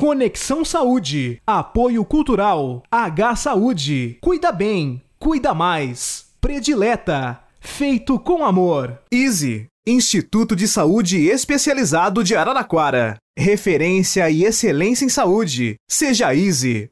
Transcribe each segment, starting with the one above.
Conexão Saúde. Apoio Cultural. H Saúde. Cuida bem. Cuida mais. Predileta. Feito com amor. Easy. Instituto de Saúde Especializado de Araraquara. Referência e excelência em saúde. Seja Easy.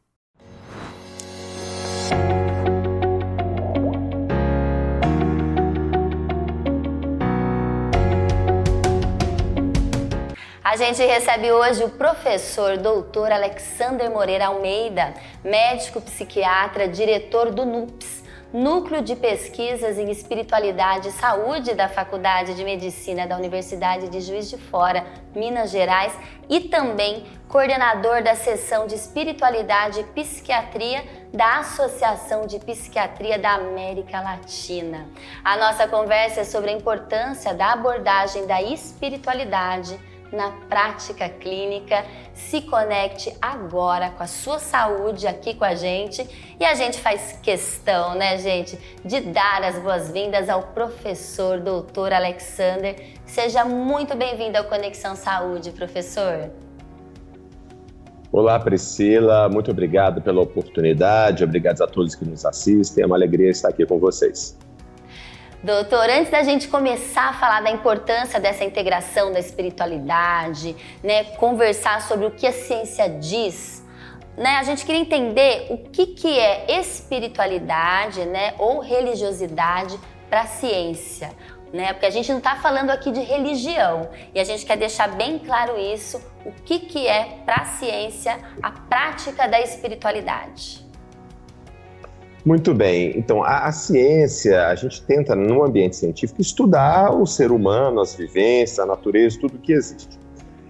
A gente recebe hoje o professor doutor Alexander Moreira Almeida, médico psiquiatra, diretor do NUPS, Núcleo de Pesquisas em Espiritualidade e Saúde da Faculdade de Medicina da Universidade de Juiz de Fora, Minas Gerais, e também coordenador da seção de Espiritualidade e Psiquiatria da Associação de Psiquiatria da América Latina. A nossa conversa é sobre a importância da abordagem da espiritualidade na prática clínica. Se conecte agora com a sua saúde aqui com a gente e a gente faz questão, né, gente, de dar as boas-vindas ao professor doutor Alexander. Seja muito bem-vindo ao Conexão Saúde, professor. Olá, Priscila, muito obrigado pela oportunidade, obrigado a todos que nos assistem, é uma alegria estar aqui com vocês. Doutor, antes da gente começar a falar da importância dessa integração da espiritualidade, né, conversar sobre o que a ciência diz, né, a gente queria entender o que, que é espiritualidade, né, ou religiosidade para a ciência, né? Porque a gente não está falando aqui de religião e a gente quer deixar bem claro isso, o que, que é para a ciência a prática da espiritualidade. Muito bem. Então, a, a, ciência, a gente tenta, no ambiente científico, estudar o ser humano, as vivências, a natureza, tudo que existe.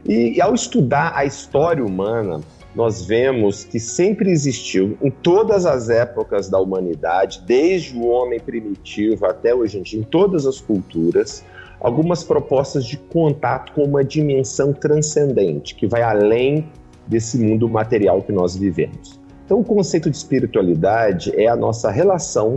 E, e ao estudar a história humana, nós vemos que sempre existiu, em todas as épocas da humanidade, desde o homem primitivo até hoje em dia, em todas as culturas, algumas propostas de contato com uma dimensão transcendente, que vai além desse mundo material que nós vivemos. Então, o conceito de espiritualidade é a nossa relação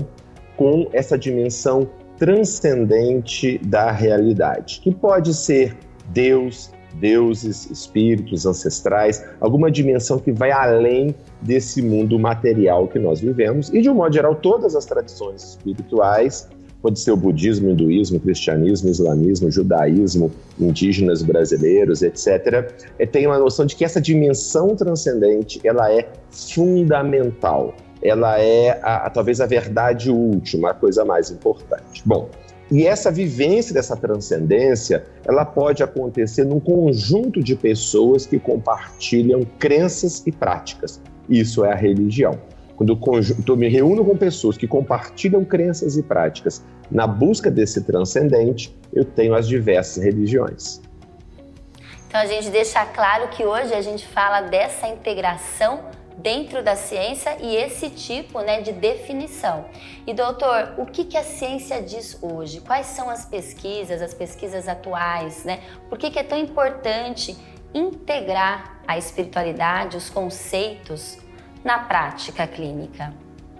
com essa dimensão transcendente da realidade, que pode ser Deus, deuses, espíritos ancestrais, alguma dimensão que vai além desse mundo material que nós vivemos. E, de um modo geral, todas as tradições espirituais pode ser o budismo, hinduísmo, cristianismo, islamismo, judaísmo, indígenas brasileiros, etc., é, tem uma noção de que essa dimensão transcendente ela é fundamental, ela é a, a, talvez a verdade última, a coisa mais importante. Bom, e essa vivência dessa transcendência, ela pode acontecer num conjunto de pessoas que compartilham crenças e práticas. Isso é a religião. Quando eu me reúno com pessoas que compartilham crenças e práticas na busca desse transcendente, eu tenho as diversas religiões. Então a gente deixa claro que hoje a gente fala dessa integração dentro da ciência e esse tipo né, de definição. E doutor, o que, que a ciência diz hoje? Quais são as pesquisas, as pesquisas atuais? Né? Por que, que é tão importante integrar a espiritualidade, os conceitos na prática clínica.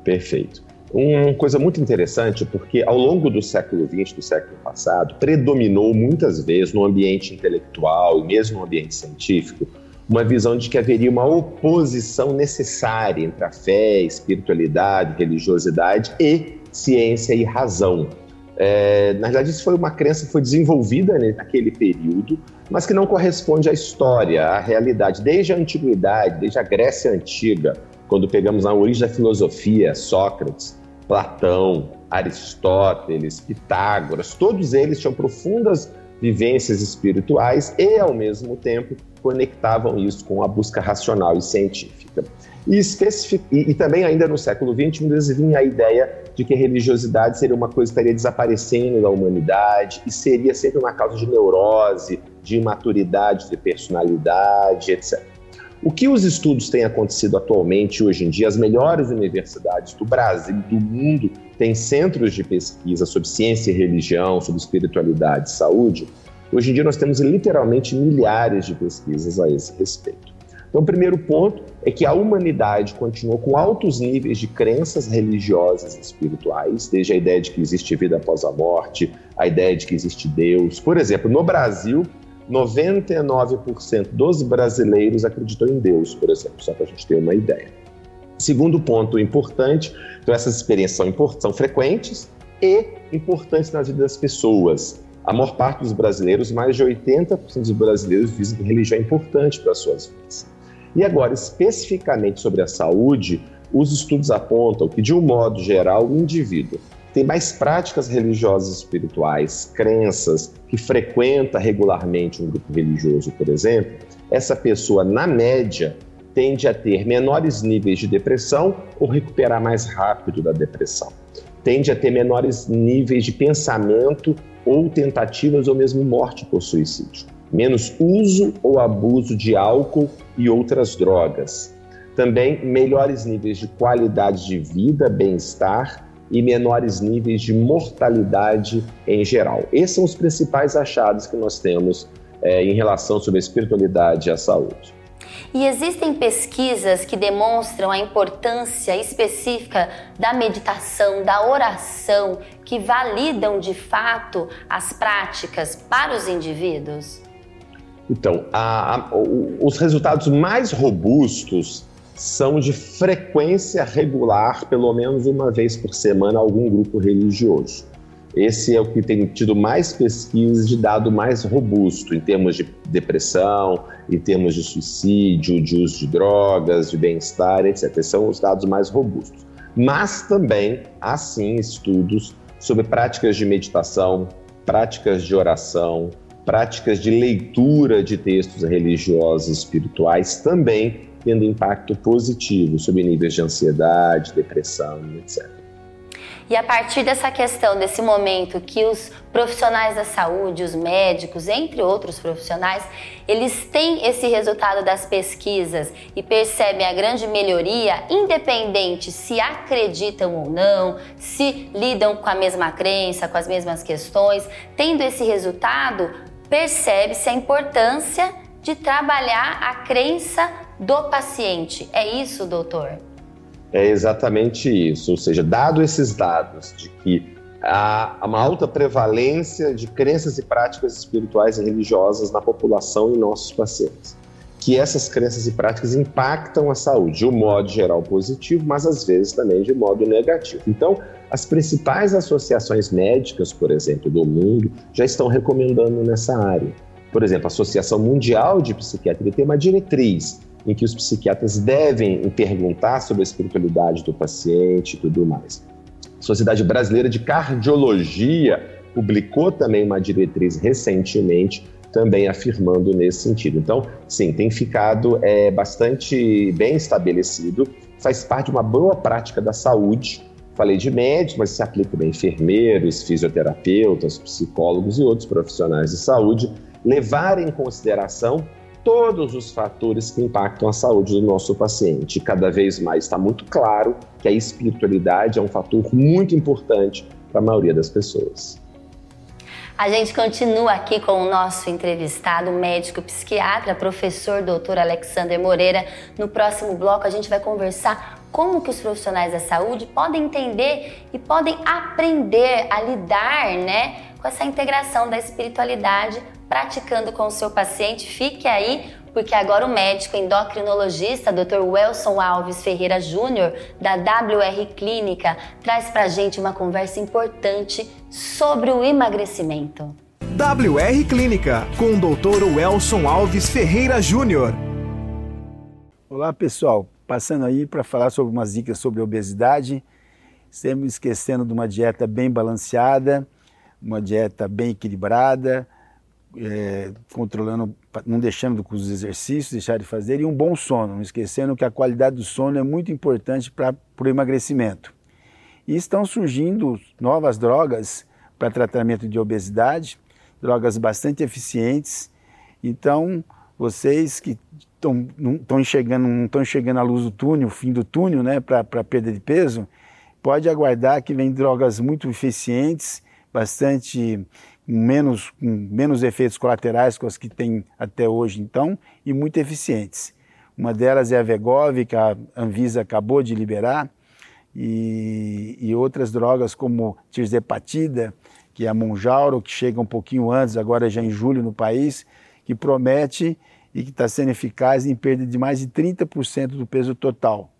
Perfeito. Uma coisa muito interessante, porque ao longo do século XX, do século passado, predominou muitas vezes no ambiente intelectual e mesmo no ambiente científico uma visão de que haveria uma oposição necessária entre a fé, espiritualidade, religiosidade e ciência e razão. É, na verdade, isso foi uma crença que foi desenvolvida naquele período, mas que não corresponde à história, à realidade. Desde a antiguidade, desde a Grécia Antiga, quando pegamos a origem da filosofia, Sócrates, Platão, Aristóteles, Pitágoras, todos eles tinham profundas vivências espirituais e, ao mesmo tempo, conectavam isso com a busca racional e científica. E, especific... e, e também, ainda no século XX, muitas vinha a ideia de que a religiosidade seria uma coisa que estaria desaparecendo da humanidade e seria sempre uma causa de neurose, de imaturidade de personalidade, etc. O que os estudos têm acontecido atualmente, hoje em dia, as melhores universidades do Brasil do mundo têm centros de pesquisa sobre ciência e religião, sobre espiritualidade e saúde. Hoje em dia, nós temos literalmente milhares de pesquisas a esse respeito. Então, o primeiro ponto é que a humanidade continuou com altos níveis de crenças religiosas e espirituais, desde a ideia de que existe vida após a morte, a ideia de que existe Deus. Por exemplo, no Brasil, 99% dos brasileiros acreditam em Deus, por exemplo, só para a gente ter uma ideia. Segundo ponto importante, então essas experiências são, são frequentes e importantes na vida das pessoas. A maior parte dos brasileiros, mais de 80% dos brasileiros, dizem que religião é importante para as suas vidas. E agora, especificamente sobre a saúde, os estudos apontam que, de um modo geral, o indivíduo tem mais práticas religiosas espirituais, crenças, que frequenta regularmente um grupo religioso, por exemplo, essa pessoa, na média, tende a ter menores níveis de depressão ou recuperar mais rápido da depressão. Tende a ter menores níveis de pensamento ou tentativas ou mesmo morte por suicídio. Menos uso ou abuso de álcool e outras drogas. Também melhores níveis de qualidade de vida, bem-estar e menores níveis de mortalidade em geral. Esses são os principais achados que nós temos é, em relação sobre a espiritualidade e a saúde. E existem pesquisas que demonstram a importância específica da meditação, da oração, que validam de fato as práticas para os indivíduos? Então, a, a, os resultados mais robustos são de frequência regular, pelo menos uma vez por semana, algum grupo religioso. Esse é o que tem tido mais pesquisas de dado mais robusto em termos de depressão, em termos de suicídio, de uso de drogas, de bem-estar, etc. Esses são os dados mais robustos. Mas também há sim estudos sobre práticas de meditação, práticas de oração, práticas de leitura de textos religiosos espirituais também tendo impacto positivo sobre níveis de ansiedade, depressão, etc. E a partir dessa questão, desse momento que os profissionais da saúde, os médicos, entre outros profissionais, eles têm esse resultado das pesquisas e percebem a grande melhoria, independente se acreditam ou não, se lidam com a mesma crença, com as mesmas questões, tendo esse resultado, percebe-se a importância de trabalhar a crença do paciente. É isso, doutor? É exatamente isso. Ou seja, dado esses dados de que há uma alta prevalência de crenças e práticas espirituais e religiosas na população e nossos pacientes, que essas crenças e práticas impactam a saúde de um modo geral positivo, mas às vezes também de modo negativo. Então, as principais associações médicas, por exemplo, do mundo, já estão recomendando nessa área. Por exemplo, a Associação Mundial de Psiquiatria tem uma diretriz em que os psiquiatras devem perguntar sobre a espiritualidade do paciente e tudo mais. A Sociedade Brasileira de Cardiologia publicou também uma diretriz recentemente, também afirmando nesse sentido. Então, sim, tem ficado é, bastante bem estabelecido, faz parte de uma boa prática da saúde. Falei de médicos, mas se aplica a enfermeiros, fisioterapeutas, psicólogos e outros profissionais de saúde, levar em consideração todos os fatores que impactam a saúde do nosso paciente. Cada vez mais está muito claro que a espiritualidade é um fator muito importante para a maioria das pessoas. A gente continua aqui com o nosso entrevistado, médico psiquiatra, professor doutor Alexander Moreira. No próximo bloco a gente vai conversar como que os profissionais da saúde podem entender e podem aprender a lidar, né, com essa integração da espiritualidade praticando com o seu paciente. Fique aí, porque agora o médico endocrinologista Dr. Welson Alves Ferreira Júnior, da WR Clínica, traz pra gente uma conversa importante sobre o emagrecimento. WR Clínica, com o Dr. Welson Alves Ferreira Júnior. Olá, pessoal. Passando aí para falar sobre umas dicas sobre obesidade, sempre esquecendo de uma dieta bem balanceada, uma dieta bem equilibrada, é, controlando, não deixando com os exercícios, deixar de fazer, e um bom sono, não esquecendo que a qualidade do sono é muito importante para o emagrecimento. E estão surgindo novas drogas para tratamento de obesidade, drogas bastante eficientes. Então, vocês que estão enxergando, não estão enxergando a luz do túnel, o fim do túnel, né, para perda de peso, pode aguardar que vem drogas muito eficientes, bastante menos, com menos efeitos colaterais que as que tem até hoje, então, e muito eficientes. Uma delas é a Vegov, que a Anvisa acabou de liberar, e, e outras drogas como tirzepatida, que é a Monjauro, que chega um pouquinho antes, agora já em julho no país, que promete e que está sendo eficaz em perda de mais de 30% do peso total.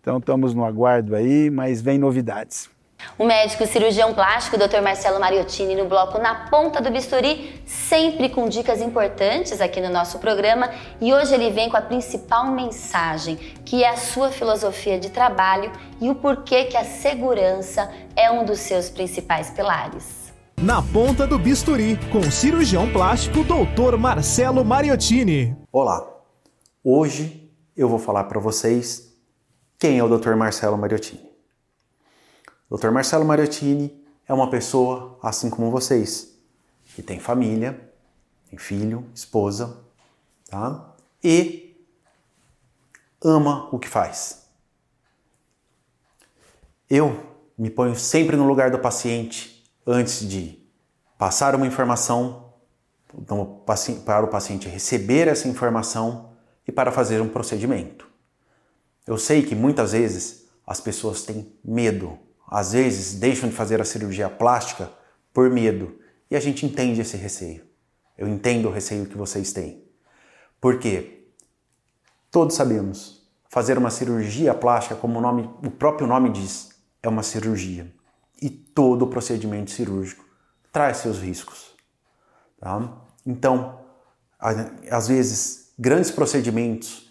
Então estamos no aguardo aí, mas vem novidades. O médico cirurgião plástico Dr. Marcelo Mariottini no bloco Na Ponta do Bisturi, sempre com dicas importantes aqui no nosso programa, e hoje ele vem com a principal mensagem, que é a sua filosofia de trabalho e o porquê que a segurança é um dos seus principais pilares. Na Ponta do Bisturi, com o cirurgião plástico Dr. Marcelo Mariottini. Olá. Hoje eu vou falar para vocês quem é o Dr. Marcelo Mariottini. Dr. Marcelo Mariottini é uma pessoa assim como vocês, que tem família, tem filho, esposa, tá? E ama o que faz. Eu me ponho sempre no lugar do paciente antes de passar uma informação para o paciente receber essa informação e para fazer um procedimento. Eu sei que muitas vezes as pessoas têm medo às vezes deixam de fazer a cirurgia plástica por medo. E a gente entende esse receio. Eu entendo o receio que vocês têm. Porque todos sabemos, fazer uma cirurgia plástica, como o, nome, o próprio nome diz, é uma cirurgia. E todo procedimento cirúrgico traz seus riscos. Tá? Então, às vezes, grandes procedimentos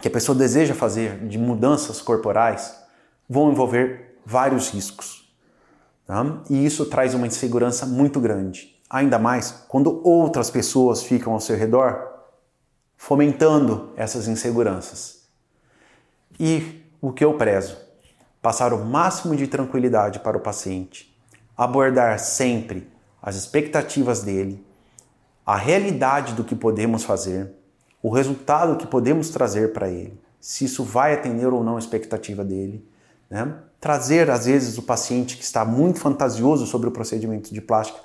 que a pessoa deseja fazer de mudanças corporais vão envolver vários riscos. Tá? E isso traz uma insegurança muito grande. Ainda mais quando outras pessoas ficam ao seu redor fomentando essas inseguranças. E o que eu prezo? Passar o máximo de tranquilidade para o paciente, abordar sempre as expectativas dele, a realidade do que podemos fazer, o resultado que podemos trazer para ele, se isso vai atender ou não a expectativa dele, né? Trazer, às vezes, o paciente que está muito fantasioso sobre o procedimento de plástica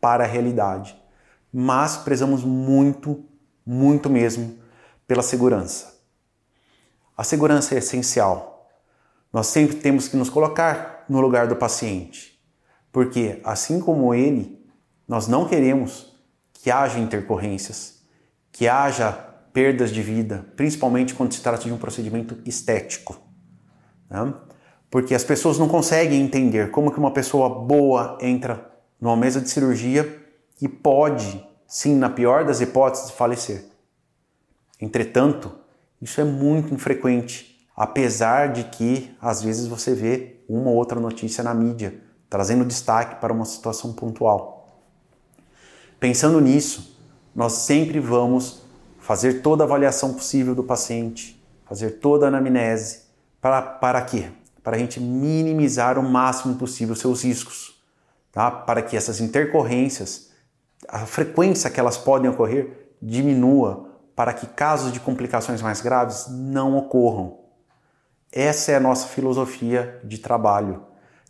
para a realidade. Mas prezamos muito, muito mesmo pela segurança. A segurança é essencial. Nós sempre temos que nos colocar no lugar do paciente, porque, assim como ele, nós não queremos que haja intercorrências, que haja perdas de vida, principalmente quando se trata de um procedimento estético. Né? Porque as pessoas não conseguem entender como que uma pessoa boa entra numa mesa de cirurgia e pode, sim, na pior das hipóteses, falecer. Entretanto, isso é muito infrequente, apesar de que às vezes você vê uma ou outra notícia na mídia trazendo destaque para uma situação pontual. Pensando nisso, nós sempre vamos fazer toda a avaliação possível do paciente, fazer toda a anamnese, para, para quê? Para a gente minimizar o máximo possível seus riscos, tá? para que essas intercorrências, a frequência que elas podem ocorrer, diminua, para que casos de complicações mais graves não ocorram. Essa é a nossa filosofia de trabalho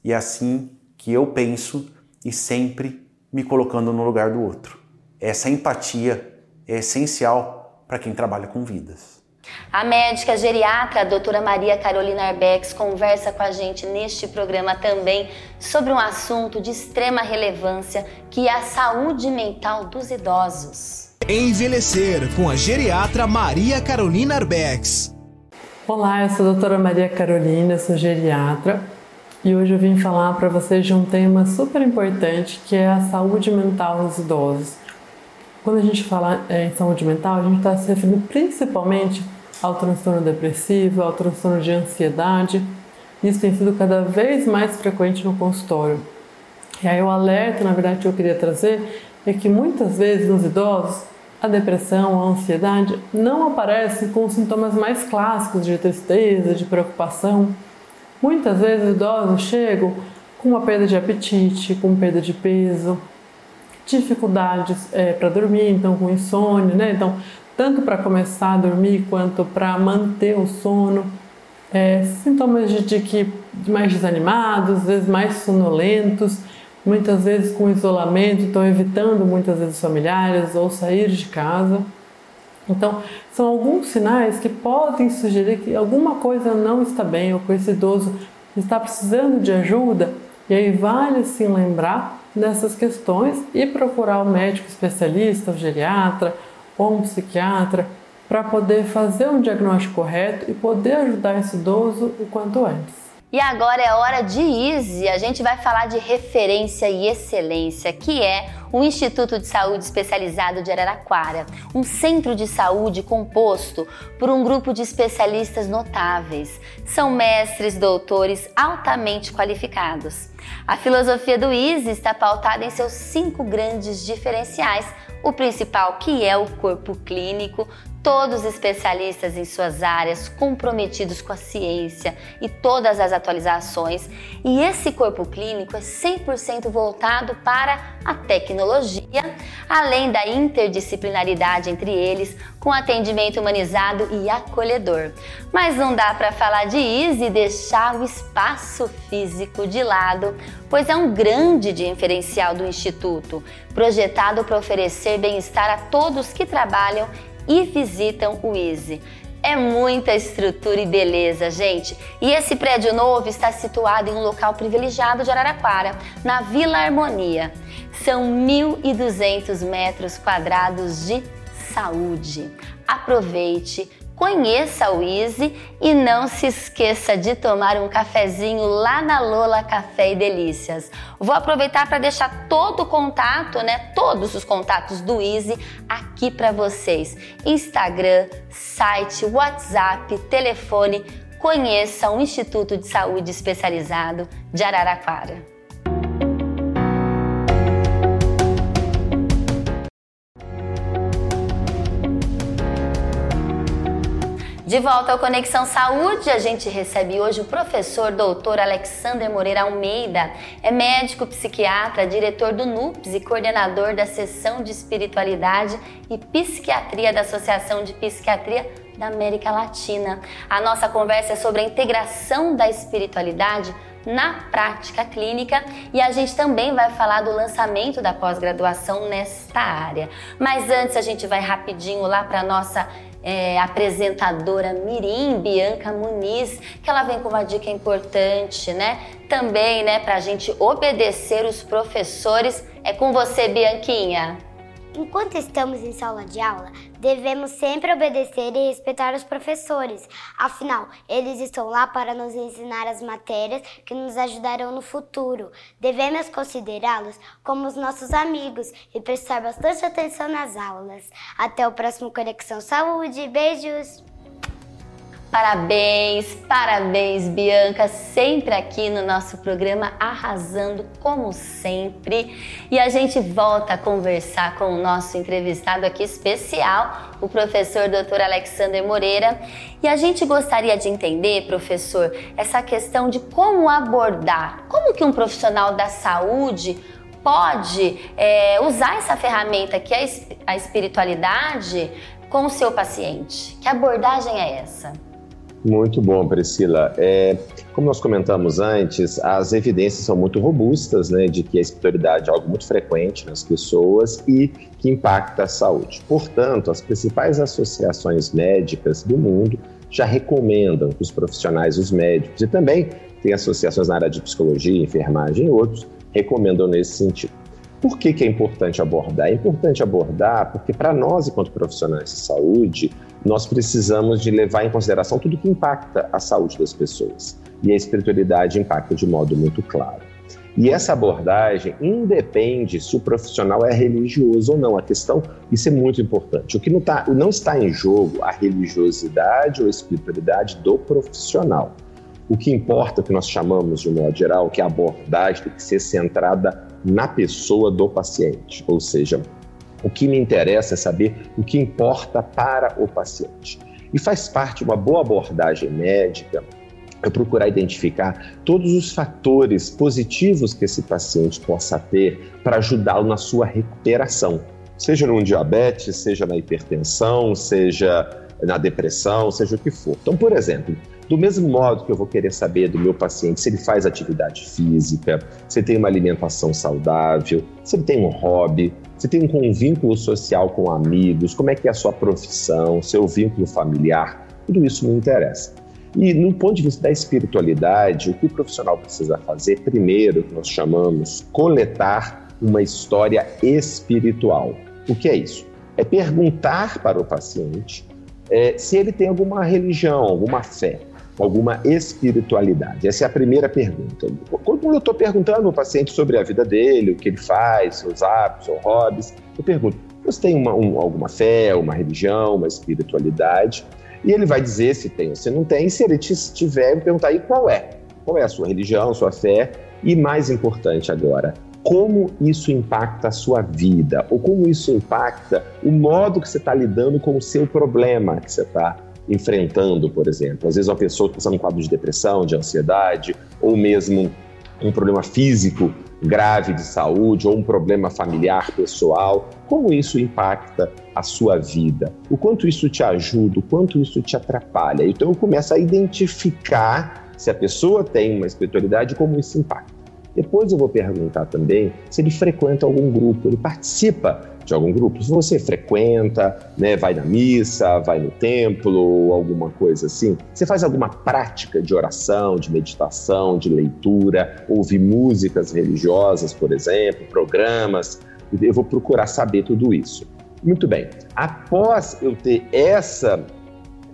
e é assim que eu penso e sempre me colocando no lugar do outro. Essa empatia é essencial para quem trabalha com vidas. A médica geriatra, a doutora Maria Carolina Arbex, conversa com a gente neste programa também sobre um assunto de extrema relevância que é a saúde mental dos idosos. Envelhecer com a geriatra Maria Carolina Arbex. Olá, eu sou a doutora Maria Carolina, sou geriatra e hoje eu vim falar para vocês de um tema super importante que é a saúde mental dos idosos. Quando a gente fala em saúde mental, a gente está se referindo principalmente ao transtorno depressivo, ao transtorno de ansiedade. Isso tem sido cada vez mais frequente no consultório. E aí o alerta, na verdade, que eu queria trazer é que muitas vezes nos idosos a depressão, a ansiedade não aparecem com os sintomas mais clássicos de tristeza, de preocupação. Muitas vezes os idosos chegam com uma perda de apetite, com perda de peso, dificuldades é, para dormir, então com insônia, né? Então tanto para começar a dormir quanto para manter o sono. É, sintomas de, de que mais desanimados, às vezes mais sonolentos, muitas vezes com isolamento, então evitando muitas vezes familiares ou sair de casa. Então, são alguns sinais que podem sugerir que alguma coisa não está bem ou que esse idoso está precisando de ajuda, e aí vale sim lembrar dessas questões e procurar o médico especialista, o geriatra, ou um psiquiatra para poder fazer um diagnóstico correto e poder ajudar esse idoso o quanto antes. E agora é hora de Easy. A gente vai falar de referência e excelência, que é o Instituto de Saúde Especializado de Araraquara, um centro de saúde composto por um grupo de especialistas notáveis. São mestres, doutores altamente qualificados. A filosofia do Easy está pautada em seus cinco grandes diferenciais. O principal, que é o corpo clínico, todos especialistas em suas áreas, comprometidos com a ciência e todas as atualizações, e esse corpo clínico é 100% voltado para a tecnologia, além da interdisciplinaridade entre eles, com atendimento humanizado e acolhedor. Mas não dá para falar de Easy e deixar o espaço físico de lado, pois é um grande diferencial do Instituto, projetado para oferecer bem-estar a todos que trabalham e visitam o Easy. É muita estrutura e beleza, gente. E esse prédio novo está situado em um local privilegiado de Araraquara, na Vila Harmonia. São 1.200 metros quadrados de saúde. Aproveite, Conheça o Easy e não se esqueça de tomar um cafezinho lá na Lola Café e Delícias. Vou aproveitar para deixar todo o contato, né, todos os contatos do Easy aqui para vocês. Instagram, site, WhatsApp, telefone. Conheça o Instituto de Saúde Especializado de Araraquara. De volta ao Conexão Saúde, a gente recebe hoje o professor doutor Alexander Moreira Almeida. É médico psiquiatra, diretor do NUPS e coordenador da seção de espiritualidade e psiquiatria da Associação de Psiquiatria da América Latina. A nossa conversa é sobre a integração da espiritualidade na prática clínica e a gente também vai falar do lançamento da pós-graduação nesta área. Mas antes a gente vai rapidinho lá para nossa é, apresentadora Mirim Bianca Muniz, que ela vem com uma dica importante, né? Também, né, para a gente obedecer os professores. É com você, Bianquinha. Enquanto estamos em sala de aula, devemos sempre obedecer e respeitar os professores. Afinal, eles estão lá para nos ensinar as matérias que nos ajudarão no futuro. Devemos considerá-los como os nossos amigos e prestar bastante atenção nas aulas. Até o próximo Conexão Saúde. Beijos! Parabéns, parabéns, Bianca, sempre aqui no nosso programa arrasando como sempre. E a gente volta a conversar com o nosso entrevistado aqui especial, o professor Dr. Alexander Moreira. E a gente gostaria de entender, professor, essa questão de como abordar, como que um profissional da saúde pode é, usar essa ferramenta que é a espiritualidade com o seu paciente. Que abordagem é essa? Muito bom, Priscila. É, como nós comentamos antes, as evidências são muito robustas né, de que a espiritualidade é algo muito frequente nas pessoas e que impacta a saúde. Portanto, as principais associações médicas do mundo já recomendam que os profissionais, os médicos e também tem associações na área de psicologia, enfermagem e outros, recomendam nesse sentido. Por que, que é importante abordar? É importante abordar porque, para nós, enquanto profissionais de saúde, nós precisamos de levar em consideração tudo que impacta a saúde das pessoas. E a espiritualidade impacta de modo muito claro. E essa abordagem independe se o profissional é religioso ou não. A questão, isso é muito importante. O que não, tá, não está em jogo a religiosidade ou a espiritualidade do profissional. O que importa, o que nós chamamos de modo geral, que a abordagem tem que ser centrada na pessoa do paciente, ou seja, o que me interessa é saber o que importa para o paciente. E faz parte de uma boa abordagem médica eu procurar identificar todos os fatores positivos que esse paciente possa ter para ajudá-lo na sua recuperação, seja no diabetes, seja na hipertensão, seja na depressão, seja o que for. Então, por exemplo, do mesmo modo que eu vou querer saber do meu paciente se ele faz atividade física, se ele tem uma alimentação saudável, se ele tem um hobby, se tem um vínculo social com amigos, como é que é a sua profissão, seu vínculo familiar, tudo isso me interessa. E no ponto de vista da espiritualidade, o que o profissional precisa fazer, primeiro, que nós chamamos coletar uma história espiritual. O que é isso? é perguntar para o paciente é, se ele tem alguma religião, alguma fé, alguma espiritualidade. Essa é a primeira pergunta. Quando eu estou perguntando ao paciente sobre a vida dele, o que ele faz, seus hábitos, seus hobbies, eu pergunto: você tem uma, um, alguma fé, uma religião, uma espiritualidade? E ele vai dizer se tem ou se não tem. Se ele tiver, eu perguntar aí qual é. Qual é a sua religião, sua fé? E mais importante agora, como isso impacta a sua vida? Ou como isso impacta o modo que você está lidando com o seu problema que você está enfrentando, por exemplo. Às vezes uma pessoa está passando um quadro de depressão, de ansiedade, ou mesmo um problema físico grave de saúde ou um problema familiar pessoal, como isso impacta a sua vida? O quanto isso te ajuda, o quanto isso te atrapalha? Então eu começo a identificar se a pessoa tem uma espiritualidade, como isso impacta. Depois eu vou perguntar também se ele frequenta algum grupo, ele participa de algum grupo. Se você frequenta, né, vai na missa, vai no templo alguma coisa assim, você faz alguma prática de oração, de meditação, de leitura, ouvir músicas religiosas, por exemplo, programas. Eu vou procurar saber tudo isso. Muito bem. Após eu ter essa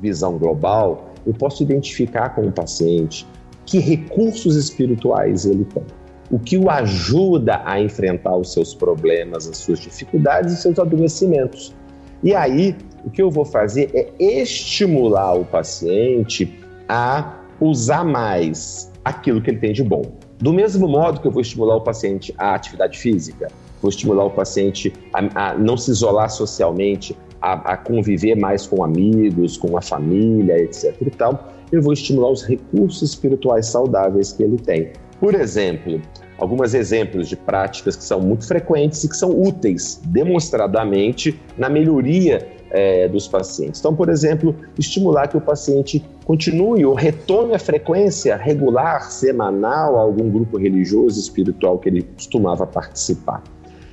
visão global, eu posso identificar com o paciente que recursos espirituais ele tem o que o ajuda a enfrentar os seus problemas, as suas dificuldades e seus adoecimentos. E aí, o que eu vou fazer é estimular o paciente a usar mais aquilo que ele tem de bom. Do mesmo modo que eu vou estimular o paciente à atividade física, vou estimular o paciente a, a não se isolar socialmente, a, a, conviver mais com amigos, com a família, etc. e tal, eu vou estimular os recursos espirituais saudáveis que ele tem. Por exemplo, alguns exemplos de práticas que são muito frequentes e que são úteis demonstradamente na melhoria é, dos pacientes. Então, por exemplo, estimular que o paciente continue ou retome a frequência regular, semanal, a algum grupo religioso, espiritual que ele costumava participar.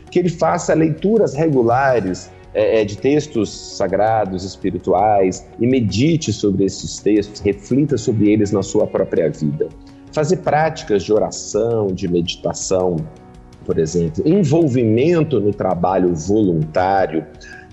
Que ele faça leituras regulares é, é de textos sagrados, espirituais, e medite sobre esses textos, reflita sobre eles na sua própria vida fazer práticas de oração, de meditação, por exemplo, envolvimento no trabalho voluntário,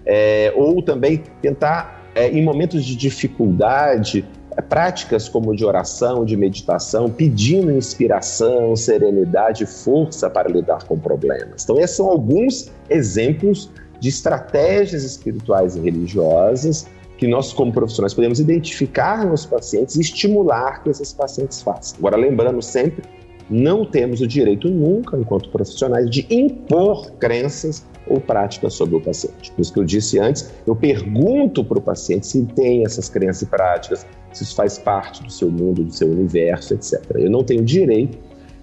é, ou também tentar, é, em momentos de dificuldade, é, práticas como de oração, de meditação, pedindo inspiração, serenidade, força para lidar com problemas. Então, esses são alguns exemplos de estratégias espirituais e religiosas que nós, como profissionais, podemos identificar nos pacientes e estimular que esses pacientes façam. Agora, lembrando sempre, não temos o direito nunca, enquanto profissionais, de impor crenças ou práticas sobre o paciente. Por isso que eu disse antes, eu pergunto para o paciente se tem essas crenças e práticas, se isso faz parte do seu mundo, do seu universo, etc. Eu não tenho direito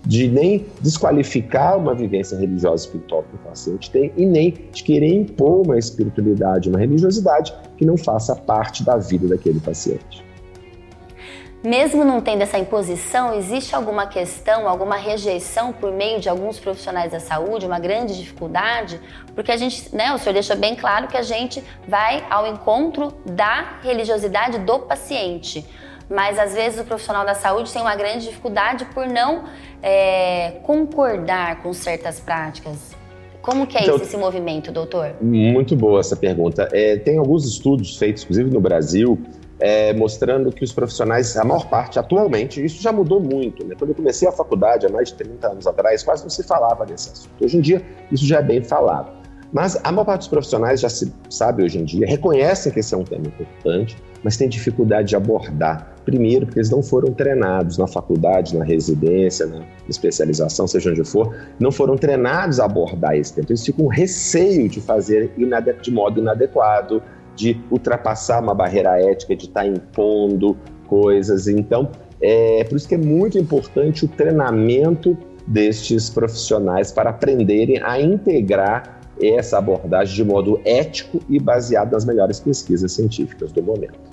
de nem desqualificar uma vivência religiosa espiritual que o paciente tem e nem de querer impor uma espiritualidade, uma religiosidade que não faça parte da vida daquele paciente. Mesmo não tendo essa imposição, existe alguma questão, alguma rejeição por meio de alguns profissionais da saúde, uma grande dificuldade? Porque a gente, né, o senhor deixa bem claro que a gente vai ao encontro da religiosidade do paciente mas às vezes o profissional da saúde tem uma grande dificuldade por não é, concordar com certas práticas. Como que é então, esse, esse, movimento, doutor? Muito boa essa pergunta. É, tem alguns estudos feitos, inclusive no Brasil, é, mostrando que os profissionais, a maior parte atualmente, isso já mudou muito. Né? Quando eu comecei a faculdade, há mais de 30 anos atrás, quase não se falava desse assunto. Hoje em dia, isso já é bem falado. Mas a maior parte dos profissionais já se sabe hoje em dia, reconhecem que esse é um tema importante, mas tem dificuldade de abordar. Primeiro, porque eles não foram treinados na faculdade, na residência, na especialização, seja onde for, não foram treinados a abordar esse tema. Então, eles ficam com receio de fazer de modo inadequado, de ultrapassar uma barreira ética, de estar impondo coisas. Então, é por isso que é muito importante o treinamento destes profissionais para aprenderem a integrar essa abordagem de modo ético e baseado nas melhores pesquisas científicas do momento.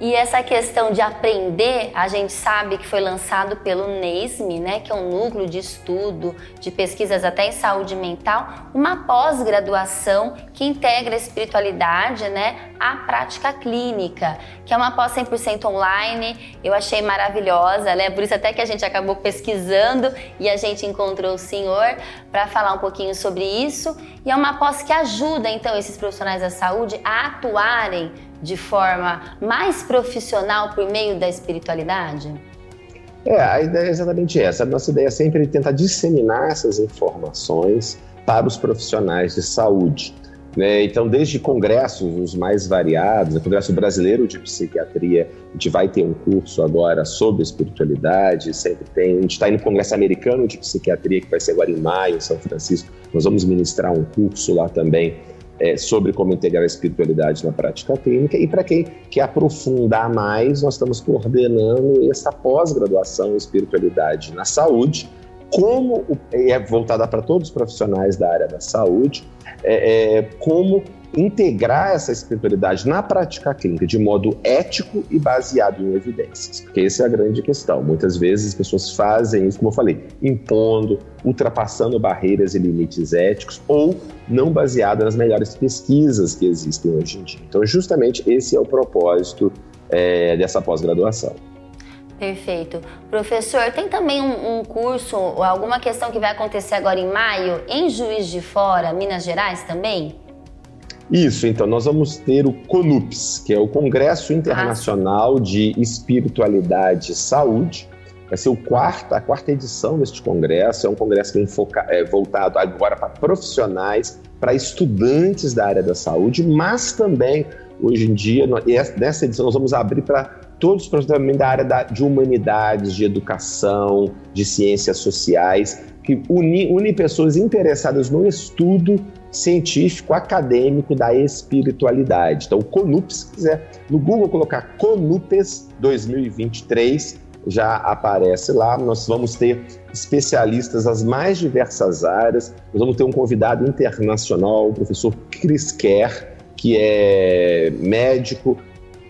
E essa questão de aprender, a gente sabe que foi lançado pelo NESME, né, que é um núcleo de estudo, de pesquisas até em saúde mental, uma pós-graduação que integra a espiritualidade, né, à prática clínica, que é uma pós 100% online. Eu achei maravilhosa, né? Por isso até que a gente acabou pesquisando e a gente encontrou o senhor para falar um pouquinho sobre isso. E é uma pós que ajuda então esses profissionais da saúde a atuarem de forma mais profissional por meio da espiritualidade? É, a ideia é exatamente essa. A nossa ideia é sempre tentar disseminar essas informações para os profissionais de saúde. Né? Então, desde congressos os mais variados, o Congresso Brasileiro de Psiquiatria, a gente vai ter um curso agora sobre espiritualidade, sempre tem. A gente está indo no Congresso Americano de Psiquiatria, que vai ser agora em maio, em São Francisco. Nós vamos ministrar um curso lá também é, sobre como integrar a espiritualidade na prática clínica. E para quem quer aprofundar mais, nós estamos coordenando essa pós-graduação em espiritualidade na saúde, como é voltada para todos os profissionais da área da saúde, é, é, como integrar essa espiritualidade na prática clínica de modo ético e baseado em evidências. Porque essa é a grande questão. Muitas vezes as pessoas fazem isso, como eu falei, impondo, ultrapassando barreiras e limites éticos ou não baseado nas melhores pesquisas que existem hoje em dia. Então, justamente esse é o propósito é, dessa pós-graduação. Perfeito. Professor, tem também um, um curso, alguma questão que vai acontecer agora em maio, em Juiz de Fora, Minas Gerais também? Isso, então, nós vamos ter o CONUPS, que é o Congresso Internacional de Espiritualidade e Saúde. Vai ser o quarto, a quarta edição deste congresso. É um congresso que é, é voltado agora para profissionais, para estudantes da área da saúde, mas também, hoje em dia, nessa edição, nós vamos abrir para todos os profissionais da área da, de humanidades, de educação, de ciências sociais, que une, une pessoas interessadas no estudo científico acadêmico da espiritualidade. Então, CONUPES, se quiser no Google colocar CONUPES 2023, já aparece lá. Nós vamos ter especialistas das mais diversas áreas. Nós vamos ter um convidado internacional, o professor Chris Kerr, que é médico,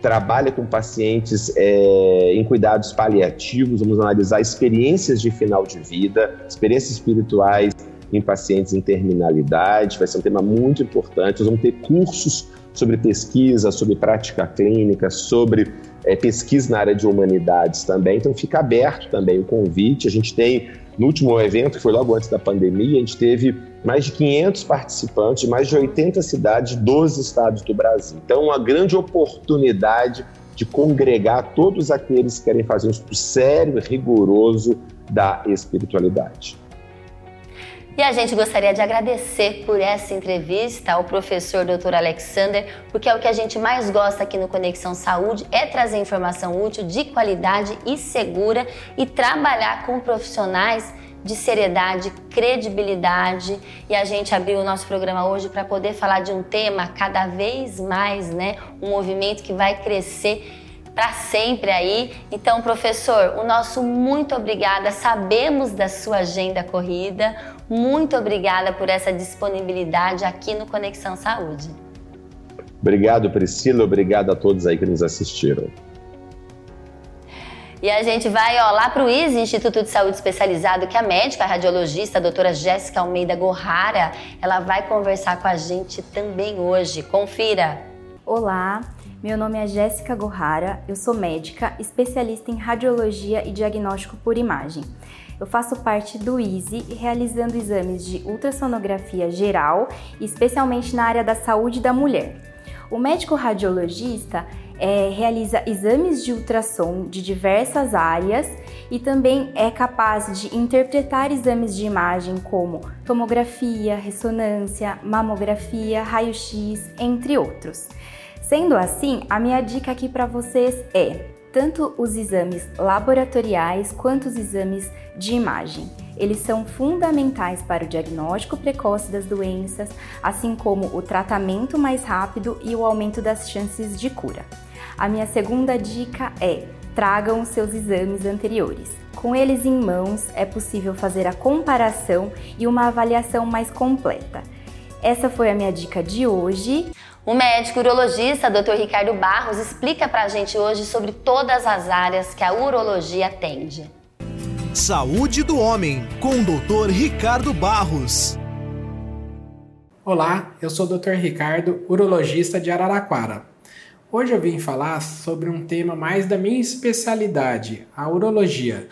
trabalha com pacientes é, em cuidados paliativos. Vamos analisar experiências de final de vida, experiências espirituais em pacientes em terminalidade. Vai ser um tema muito importante. Nós vamos ter cursos sobre pesquisa, sobre prática clínica, sobre é, pesquisa na área de humanidades também. Então fica aberto também o convite. A gente tem, no último evento, que foi logo antes da pandemia, a gente teve mais de 500 participantes de mais de 80 cidades, 12 estados do Brasil. Então, uma grande oportunidade de congregar todos aqueles que querem fazer um estudo sério e rigoroso da espiritualidade. E a gente gostaria de agradecer por essa entrevista ao professor Dr. Alexander, porque é o que a gente mais gosta aqui no Conexão Saúde é trazer informação útil, de qualidade e segura e trabalhar com profissionais de seriedade, credibilidade. E a gente abriu o nosso programa hoje para poder falar de um tema cada vez mais, né, um movimento que vai crescer para sempre aí. Então, professor, o nosso muito obrigada. Sabemos da sua agenda corrida. Muito obrigada por essa disponibilidade aqui no Conexão Saúde. Obrigado, Priscila. Obrigado a todos aí que nos assistiram. E a gente vai ó, lá para o ISE, Instituto de Saúde Especializado, que a médica a radiologista, a doutora Jéssica Almeida Gorrara, ela vai conversar com a gente também hoje. Confira! Olá, meu nome é Jéssica Gorrara, eu sou médica, especialista em radiologia e diagnóstico por imagem. Eu faço parte do ISE, realizando exames de ultrassonografia geral, especialmente na área da saúde da mulher. O médico radiologista é, realiza exames de ultrassom de diversas áreas e também é capaz de interpretar exames de imagem como tomografia, ressonância, mamografia, raio-x, entre outros. Sendo assim, a minha dica aqui para vocês é tanto os exames laboratoriais quanto os exames de imagem. Eles são fundamentais para o diagnóstico precoce das doenças, assim como o tratamento mais rápido e o aumento das chances de cura. A minha segunda dica é: tragam os seus exames anteriores. Com eles em mãos, é possível fazer a comparação e uma avaliação mais completa. Essa foi a minha dica de hoje. O médico urologista Dr. Ricardo Barros explica para a gente hoje sobre todas as áreas que a urologia atende. Saúde do Homem, com o Dr. Ricardo Barros. Olá, eu sou o Dr. Ricardo, urologista de Araraquara. Hoje eu vim falar sobre um tema mais da minha especialidade, a urologia.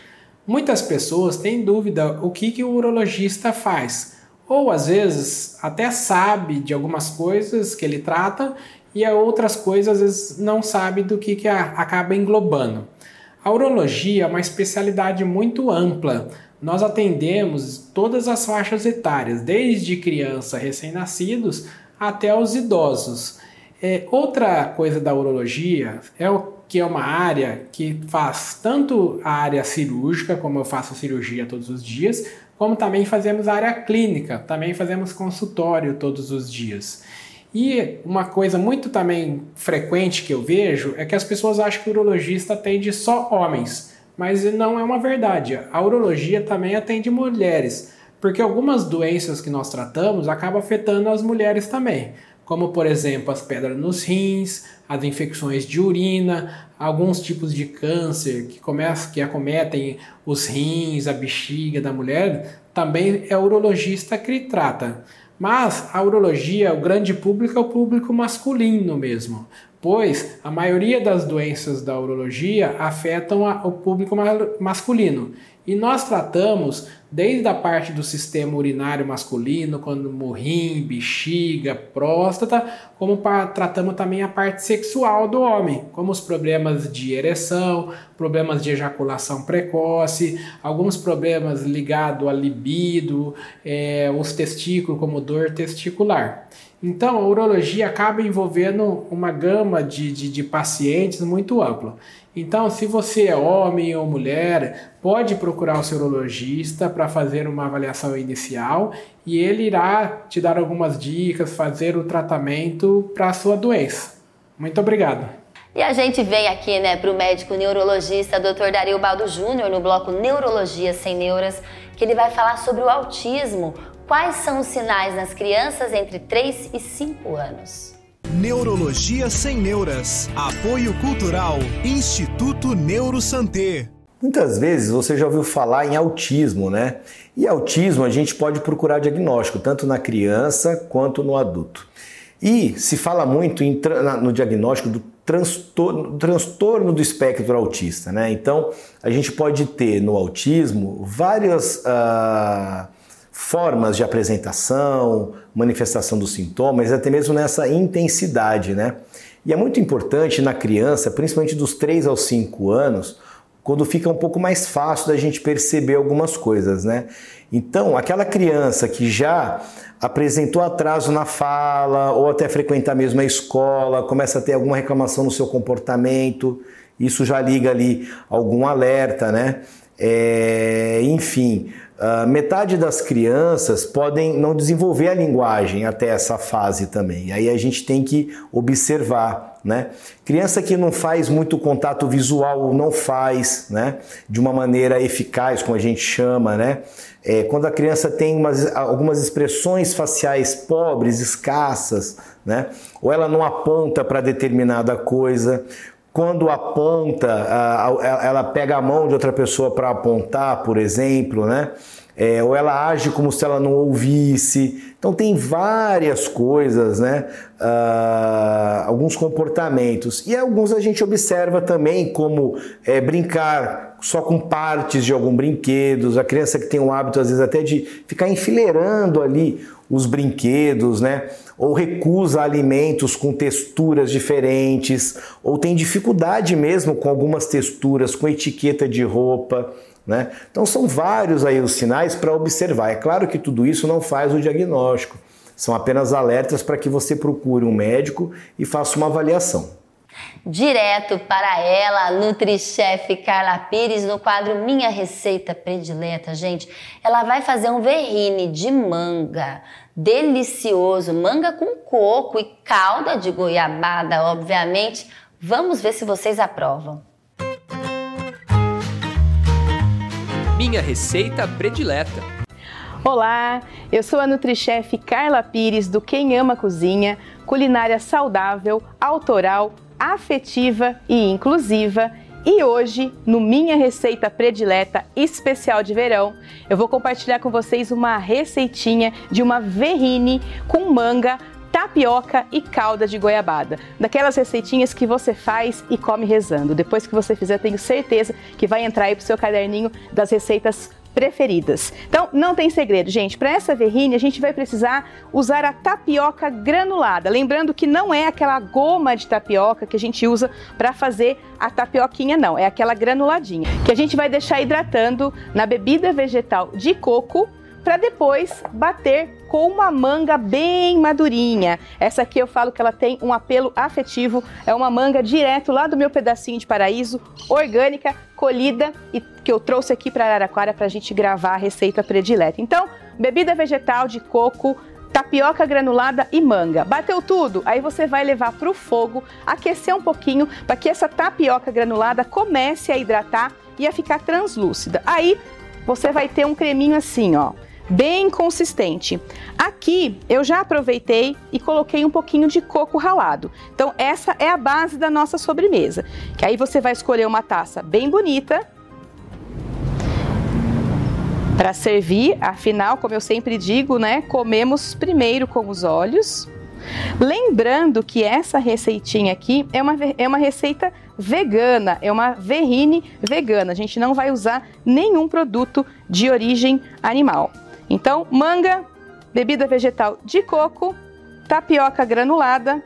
Muitas pessoas têm dúvida o que, que o urologista faz, ou às vezes até sabe de algumas coisas que ele trata e outras coisas às vezes não sabe do que, que a, acaba englobando. A urologia é uma especialidade muito ampla. Nós atendemos todas as faixas etárias, desde criança recém-nascidos até os idosos. É, outra coisa da urologia é o que é uma área que faz tanto a área cirúrgica, como eu faço cirurgia todos os dias, como também fazemos área clínica, também fazemos consultório todos os dias. E uma coisa muito também frequente que eu vejo é que as pessoas acham que o urologista atende só homens, mas não é uma verdade. A urologia também atende mulheres, porque algumas doenças que nós tratamos acabam afetando as mulheres também como por exemplo as pedras nos rins, as infecções de urina, alguns tipos de câncer que, começam, que acometem os rins, a bexiga da mulher, também é o urologista que trata. Mas a urologia, o grande público é o público masculino mesmo, pois a maioria das doenças da urologia afetam a, o público masculino. E nós tratamos desde a parte do sistema urinário masculino, quando morrim, bexiga, próstata, como para, tratamos também a parte sexual do homem, como os problemas de ereção, problemas de ejaculação precoce, alguns problemas ligados à libido, é, os testículos, como dor testicular. Então, a urologia acaba envolvendo uma gama de, de, de pacientes muito ampla. Então, se você é homem ou mulher, pode procurar o seu urologista para fazer uma avaliação inicial e ele irá te dar algumas dicas, fazer o tratamento para a sua doença. Muito obrigado. E a gente vem aqui, né, para o médico neurologista Dr. Dario Baldo Júnior no bloco Neurologia Sem Neuras, que ele vai falar sobre o autismo. Quais são os sinais nas crianças entre 3 e 5 anos? Neurologia Sem Neuras. Apoio Cultural. Instituto Neurosanté. Muitas vezes você já ouviu falar em autismo, né? E autismo a gente pode procurar diagnóstico, tanto na criança quanto no adulto. E se fala muito em, no diagnóstico do transtorno, transtorno do espectro autista, né? Então a gente pode ter no autismo várias. Uh, formas de apresentação, manifestação dos sintomas, até mesmo nessa intensidade, né? E é muito importante na criança, principalmente dos 3 aos 5 anos, quando fica um pouco mais fácil da gente perceber algumas coisas, né? Então, aquela criança que já apresentou atraso na fala ou até frequentar mesmo a escola, começa a ter alguma reclamação no seu comportamento, isso já liga ali algum alerta, né? É, enfim, Uh, metade das crianças podem não desenvolver a linguagem até essa fase também. Aí a gente tem que observar, né? Criança que não faz muito contato visual não faz, né? De uma maneira eficaz, como a gente chama, né? É, quando a criança tem umas, algumas expressões faciais pobres, escassas, né? Ou ela não aponta para determinada coisa, quando aponta, ela pega a mão de outra pessoa para apontar, por exemplo, né? É, ou ela age como se ela não ouvisse. Então tem várias coisas, né? Uh, alguns comportamentos. E alguns a gente observa também como é, brincar só com partes de algum brinquedo, a criança que tem um hábito às vezes até de ficar enfileirando ali os brinquedos, né? Ou recusa alimentos com texturas diferentes, ou tem dificuldade mesmo com algumas texturas, com etiqueta de roupa. Né? Então são vários aí os sinais para observar. É claro que tudo isso não faz o diagnóstico, são apenas alertas para que você procure um médico e faça uma avaliação. Direto para ela, a Nutrichef Carla Pires no quadro Minha Receita Predileta, gente. Ela vai fazer um verrine de manga delicioso, manga com coco e calda de goiabada, obviamente. Vamos ver se vocês aprovam. Minha receita predileta. Olá, eu sou a Nutrichef Carla Pires do Quem Ama Cozinha culinária saudável, autoral, afetiva e inclusiva. E hoje, no Minha Receita Predileta Especial de Verão, eu vou compartilhar com vocês uma receitinha de uma verrine com manga, tapioca e calda de goiabada. Daquelas receitinhas que você faz e come rezando. Depois que você fizer, tenho certeza que vai entrar aí pro seu caderninho das receitas preferidas. Então, não tem segredo, gente. Para essa verrine, a gente vai precisar usar a tapioca granulada. Lembrando que não é aquela goma de tapioca que a gente usa para fazer a tapioquinha, não. É aquela granuladinha que a gente vai deixar hidratando na bebida vegetal de coco para depois bater com uma manga bem madurinha. Essa aqui eu falo que ela tem um apelo afetivo, é uma manga direto lá do meu pedacinho de paraíso, orgânica, colhida e que eu trouxe aqui para Araraquara para a gente gravar a receita predileta. Então, bebida vegetal de coco, tapioca granulada e manga. Bateu tudo? Aí você vai levar para o fogo, aquecer um pouquinho para que essa tapioca granulada comece a hidratar e a ficar translúcida. Aí você vai ter um creminho assim, ó bem consistente. Aqui eu já aproveitei e coloquei um pouquinho de coco ralado. Então essa é a base da nossa sobremesa. Que aí você vai escolher uma taça bem bonita para servir. Afinal, como eu sempre digo, né, comemos primeiro com os olhos. Lembrando que essa receitinha aqui é uma, é uma receita vegana, é uma verrine vegana. A gente não vai usar nenhum produto de origem animal. Então, manga, bebida vegetal de coco, tapioca granulada.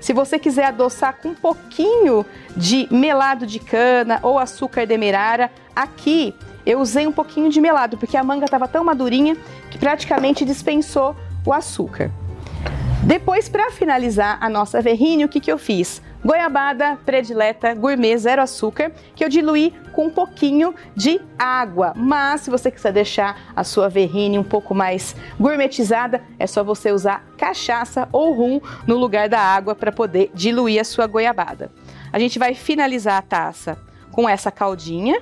Se você quiser adoçar com um pouquinho de melado de cana ou açúcar demerara, aqui eu usei um pouquinho de melado, porque a manga estava tão madurinha que praticamente dispensou o açúcar. Depois, para finalizar a nossa verrine, o que, que eu fiz? Goiabada predileta gourmet zero açúcar, que eu diluí com um pouquinho de água. Mas se você quiser deixar a sua verrine um pouco mais gourmetizada, é só você usar cachaça ou rum no lugar da água para poder diluir a sua goiabada. A gente vai finalizar a taça com essa caldinha.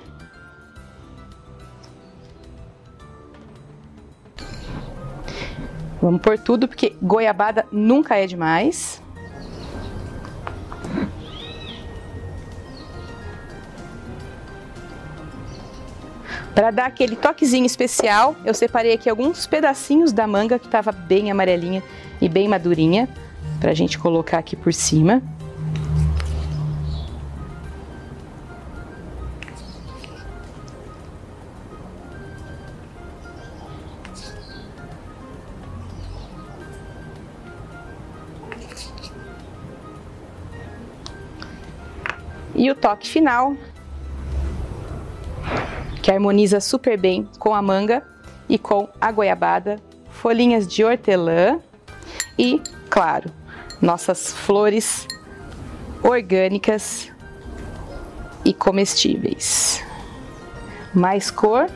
Vamos por tudo, porque goiabada nunca é demais. Para dar aquele toquezinho especial, eu separei aqui alguns pedacinhos da manga que estava bem amarelinha e bem madurinha, para a gente colocar aqui por cima. E o toque final que harmoniza super bem com a manga e com a goiabada, folhinhas de hortelã e, claro, nossas flores orgânicas e comestíveis. Mais cor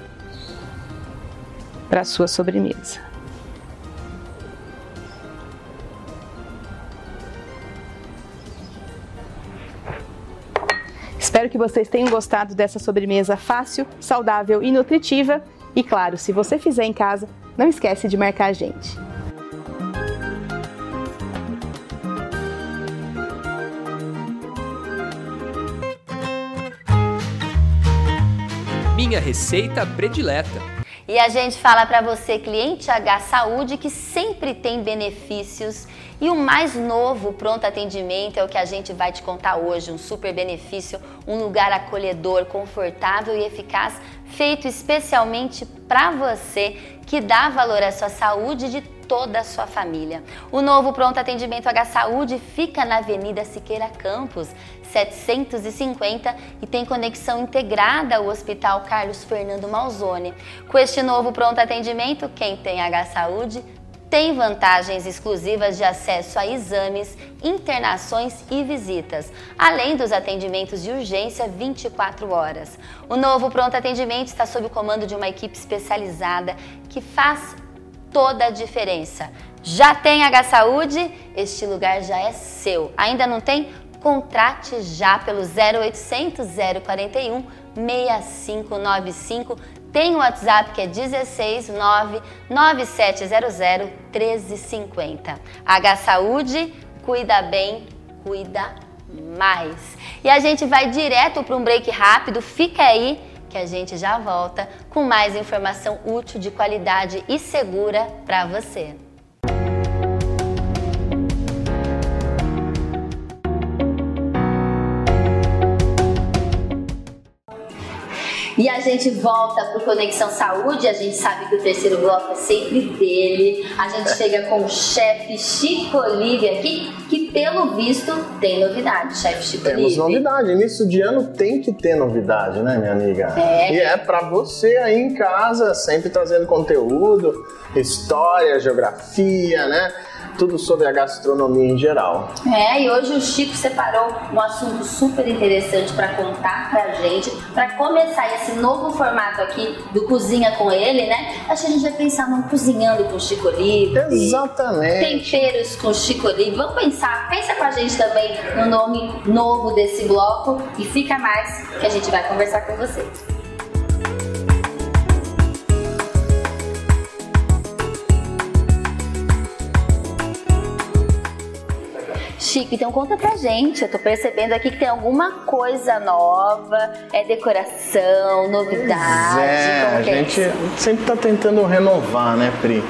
para sua sobremesa. Espero que vocês tenham gostado dessa sobremesa fácil, saudável e nutritiva. E claro, se você fizer em casa, não esquece de marcar a gente. Minha receita predileta. E a gente fala para você, cliente H Saúde, que sempre tem benefícios. E o mais novo pronto atendimento é o que a gente vai te contar hoje, um super benefício, um lugar acolhedor, confortável e eficaz, feito especialmente para você que dá valor à sua saúde de toda a sua família. O novo pronto atendimento H Saúde fica na Avenida Siqueira Campos, 750 e tem conexão integrada ao Hospital Carlos Fernando Malzone. Com este novo pronto atendimento, quem tem H Saúde tem vantagens exclusivas de acesso a exames, internações e visitas, além dos atendimentos de urgência 24 horas. O novo pronto atendimento está sob o comando de uma equipe especializada que faz toda a diferença. Já tem H Saúde? Este lugar já é seu. Ainda não tem? Contrate já pelo 0800 041 6595. Tem o WhatsApp que é 169 9700 1350. H Saúde, cuida bem, cuida mais. E a gente vai direto para um break rápido, fica aí que a gente já volta com mais informação útil, de qualidade e segura para você. E a gente volta pro Conexão Saúde, a gente sabe que o terceiro bloco é sempre dele. A gente chega com o chefe Chico Olive aqui, que pelo visto tem novidade, chefe Chico Temos novidade. Início de ano tem que ter novidade, né, minha amiga? É. E é pra você aí em casa, sempre trazendo conteúdo, história, geografia, né? Tudo sobre a gastronomia em geral. É, e hoje o Chico separou um assunto super interessante para contar pra gente, para começar esse novo formato aqui do Cozinha com ele, né? Acho que a gente vai pensar no Cozinhando com Chico Olive. Exatamente. Temperos com Chico Olive. Vamos pensar, pensa com a gente também no nome novo desse bloco e fica mais que a gente vai conversar com vocês. Chico, então conta pra gente. Eu tô percebendo aqui que tem alguma coisa nova, é decoração, novidade. é, como a que é gente isso? sempre está tentando renovar, né, Pri?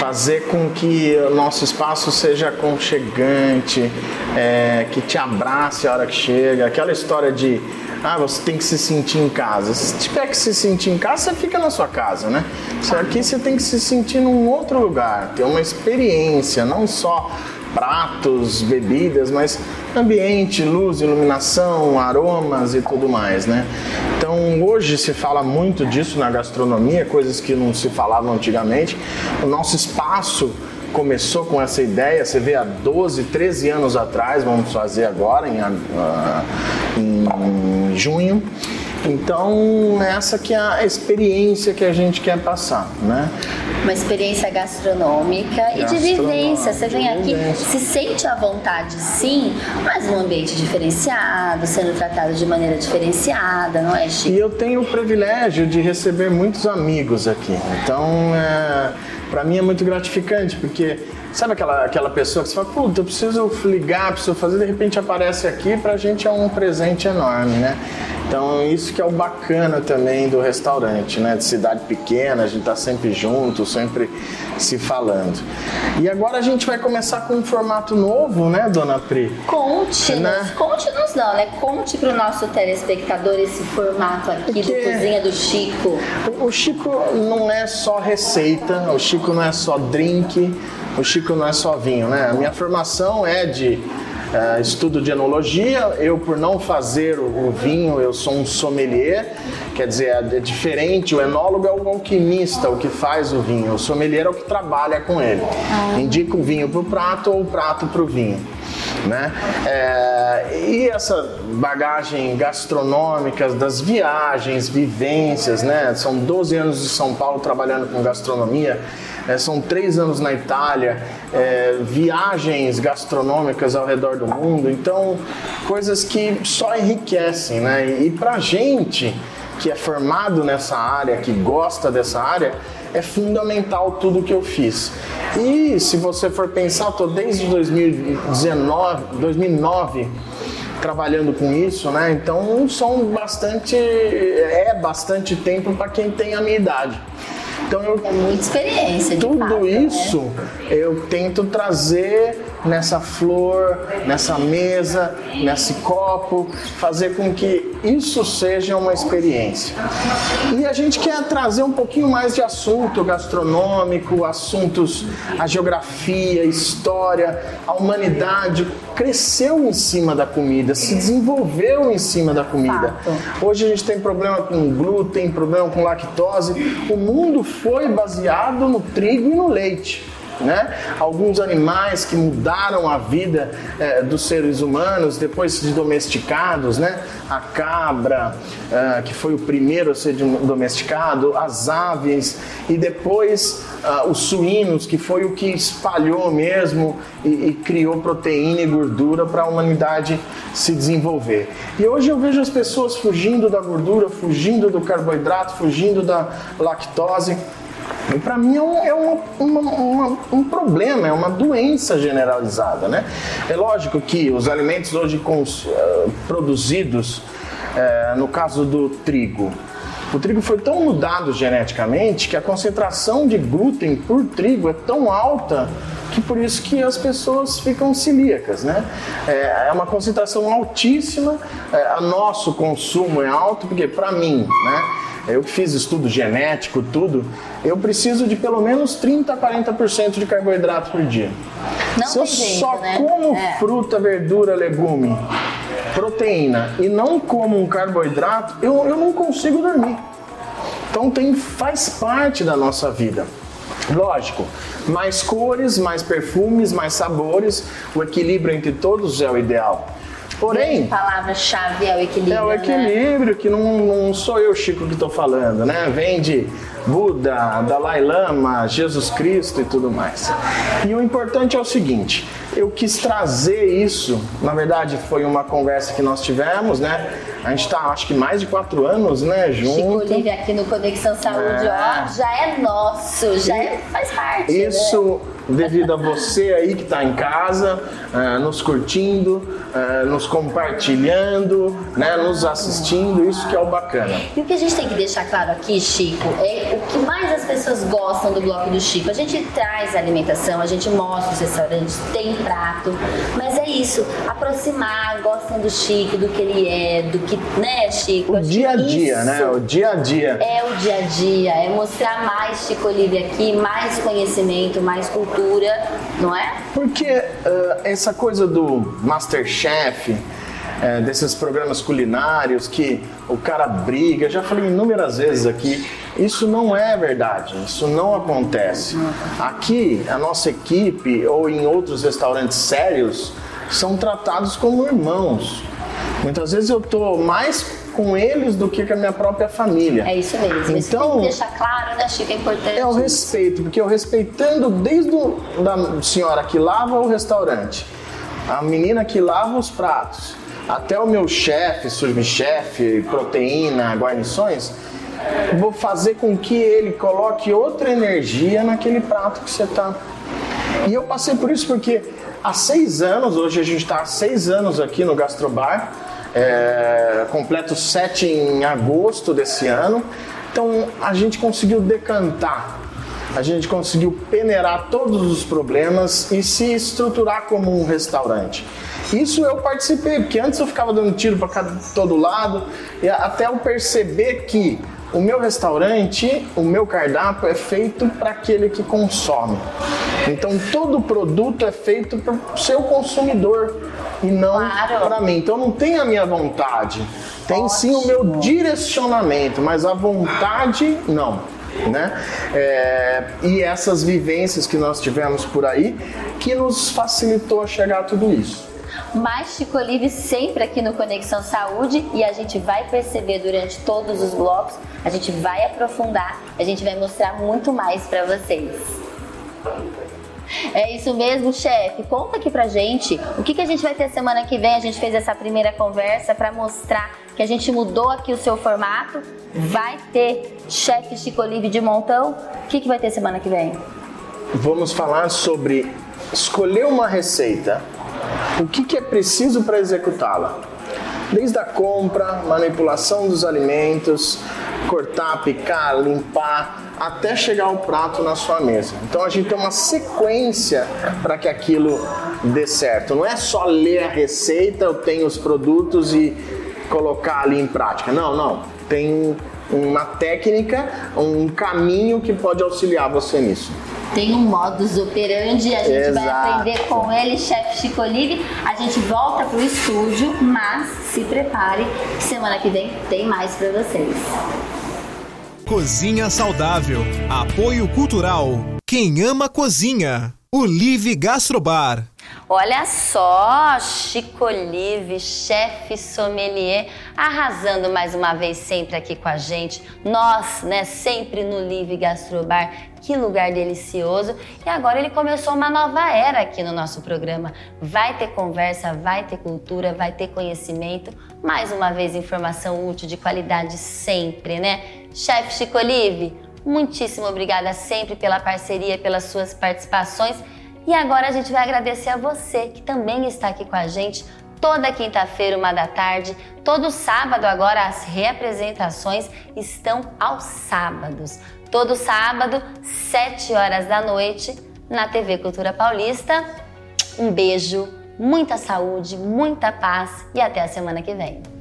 Fazer com que o nosso espaço seja aconchegante, é, que te abrace a hora que chega. Aquela história de, ah, você tem que se sentir em casa. Se tiver que se sentir em casa, você fica na sua casa, né? Só aqui você tem que se sentir num outro lugar, ter uma experiência, não só pratos, bebidas, mas ambiente, luz, iluminação, aromas e tudo mais, né? Então hoje se fala muito disso na gastronomia, coisas que não se falavam antigamente. O nosso espaço começou com essa ideia, você vê há 12, 13 anos atrás, vamos fazer agora em, em junho. Então essa que é a experiência que a gente quer passar, né? Uma experiência gastronômica e de Gastronômica, vivência. Você vem aqui, se sente à vontade, sim, mas num ambiente diferenciado, sendo tratado de maneira diferenciada, não é, Chico? E eu tenho o privilégio de receber muitos amigos aqui. Então, é, para mim é muito gratificante, porque sabe aquela, aquela pessoa que você fala, puta, eu preciso ligar, preciso fazer, de repente aparece aqui, pra gente é um presente enorme, né? Então, isso que é o bacana também do restaurante, né? De cidade pequena, a gente tá sempre junto, sempre se falando. E agora a gente vai começar com um formato novo, né, dona Pri? Conte-nos, Né? conte-nos não, né? Conte pro nosso telespectador esse formato aqui do Porque- Cozinha do Chico. O Chico não é só receita, o Chico não é só drink, o Chico não é só vinho, né? A minha formação é de eh, estudo de enologia. Eu, por não fazer o, vinho, eu sou um sommelier. Quer dizer, é, é diferente. O enólogo é o alquimista, o que faz o vinho. O sommelier é o que trabalha com ele. Indica o vinho para o prato ou o prato para o vinho. Né? É, e essa bagagem gastronômica das viagens, vivências, né? São 12 anos de São Paulo trabalhando com gastronomia, é, são três anos na Itália, é, viagens gastronômicas ao redor do mundo, então coisas que só enriquecem, né? E, e pra gente que é formado nessa área, que gosta dessa área, é fundamental tudo que eu fiz. E se você for pensar, tô desde 2019, 2009 trabalhando com isso, né? Então são bastante é bastante tempo para quem tem a minha idade. Então eu É muita experiência, tudo fato, né? isso eu tento trazer nessa flor, nessa mesa, nesse copo, fazer com que isso seja uma experiência. E a gente quer trazer um pouquinho mais de assunto gastronômico, assuntos, a geografia, a história, a humanidade cresceu em cima da comida, se desenvolveu em cima da comida. Hoje a gente tem problema com glúten, problema com lactose. O mundo foi baseado no trigo e no leite. Né? Alguns animais que mudaram a vida eh, dos seres humanos depois de domesticados, né? A cabra, ah, que foi o primeiro a ser domesticado, as aves e depois ah, os suínos, que foi o que espalhou mesmo e, e criou proteína e gordura para a humanidade se desenvolver. E hoje eu vejo as pessoas fugindo da gordura, fugindo do carboidrato, fugindo da lactose E para mim é, um, é uma, uma, uma, um problema, é uma doença generalizada, né? É lógico que os alimentos hoje cons, uh, produzidos, uh, no caso do trigo, o trigo foi tão mudado geneticamente que a concentração de glúten por trigo é tão alta que por isso que as pessoas ficam celíacas, né? É, é uma concentração altíssima, é, nosso consumo é alto, porque para mim, né? Eu que fiz estudo genético, tudo, eu preciso de pelo menos 30 a 40% de carboidrato por dia. Não Se eu jeito, só né? como É. fruta, verdura, legume, proteína e não como um carboidrato, eu, eu não consigo dormir. Então tem, faz parte da nossa vida. Lógico, mais cores, mais perfumes, mais sabores, o equilíbrio entre todos é o ideal. Porém, palavra-chave é o equilíbrio. é o né? equilíbrio que não, não sou eu, Chico, que estou falando, né? Vem de Buda, Dalai Lama, Jesus Cristo e tudo mais. E o importante é o seguinte: eu quis trazer isso. Na verdade, foi uma conversa que nós tivemos, né? A gente está, acho que mais de quatro anos, né? Junto. Chico Olive aqui no Conexão Saúde, É. ó, já é nosso, já é- faz parte. né? Isso devido a você aí que está em casa, eh, nos curtindo, eh, nos compartilhando, né, nos assistindo, isso que é o bacana. E o que a gente tem que deixar claro aqui, Chico, é o que mais as pessoas gostam do bloco do Chico. A gente traz alimentação, a gente mostra os restaurantes, tem prato, mas é isso, aproximar, gostam do Chico, do que ele é, do que, né, Chico? O Acho dia a dia, né? O dia a dia. É o dia a dia, é mostrar mais Chico Olive aqui, mais conhecimento, mais cultura, não é? Porque eh, essa coisa do Masterchef, eh, desses programas culinários que o cara briga, já falei inúmeras vezes aqui, isso não é verdade, isso não acontece. Aqui, a nossa equipe ou em outros restaurantes sérios são tratados como irmãos. Muitas vezes eu tô mais com eles do que com a minha própria família. É isso mesmo. Isso Então, que deixar claro, né, Chico? É importante. é o respeito, porque eu respeitando desde o, da senhora que lava o restaurante, a menina que lava os pratos, até o meu chefe, subchefe, proteína, guarnições, vou fazer com que ele coloque outra energia naquele prato que você está. E eu passei por isso porque há seis anos, hoje a gente está há seis anos aqui no Gastrobar, é, completo sete em agosto desse ano. Então a gente conseguiu decantar, a gente conseguiu peneirar todos os problemas e se estruturar como um restaurante. Isso eu participei, porque antes eu ficava dando tiro para todo lado, e até eu perceber que o meu restaurante, o meu cardápio é feito para aquele que consome. Então todo produto é feito para o seu consumidor e não para mim. Então não tem a minha vontade, tem sim o meu direcionamento, mas a vontade não. Né? É, e essas vivências que nós tivemos por aí que nos facilitou a chegar a tudo isso. Mais Chico Olive sempre aqui no Conexão Saúde e a gente vai perceber durante todos os blocos, a gente vai aprofundar, a gente vai mostrar muito mais para vocês. É isso mesmo, chefe. Conta aqui pra gente o que, que a gente vai ter semana que vem. A gente fez essa primeira conversa para mostrar que a gente mudou aqui o seu formato. Vai ter chefe Chico de montão. O que, que vai ter semana que vem? Vamos falar sobre escolher uma receita, o que, que é preciso para executá-la. Desde a compra, manipulação dos alimentos, cortar, picar, limpar, até chegar o prato na sua mesa. Então a gente tem uma sequência para que aquilo dê certo. Não é só ler a receita, eu tenho os produtos e colocar ali em prática. Não, não. Tem uma técnica, um caminho que pode auxiliar você nisso. Tem um modus operandi, a gente vai Exato. aprender com ele, chefe Chico Olive. A gente volta pro estúdio, mas se prepare, semana que vem tem mais para vocês. Cozinha Saudável. Apoio Cultural. Quem ama cozinha. O Live Gastrobar. Olha só, Chico Olive, chefe sommelier, arrasando mais uma vez sempre aqui com a gente. Nós, né, sempre no Live Gastrobar. Que lugar delicioso. E agora ele começou uma nova era aqui no nosso programa. Vai ter conversa, vai ter cultura, vai ter conhecimento. Mais uma vez informação útil de qualidade sempre, né? Chefe Chico Olive, muitíssimo obrigada sempre pela parceria, pelas suas participações. E agora a gente vai agradecer a você que também está aqui com a gente toda quinta-feira, uma da tarde, todo sábado agora as reapresentações estão aos sábados. Todo sábado, 7 horas da noite, na TV Cultura Paulista. Um beijo, muita saúde, muita paz e até a semana que vem.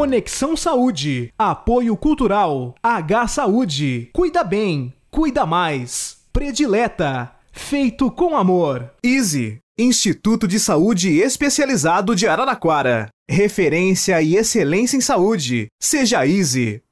Conexão Saúde. Apoio Cultural. H Saúde. Cuida bem. Cuida mais. Predileta. Feito com amor. Easy. Instituto de Saúde Especializado de Araraquara. Referência e excelência em saúde. Seja Easy.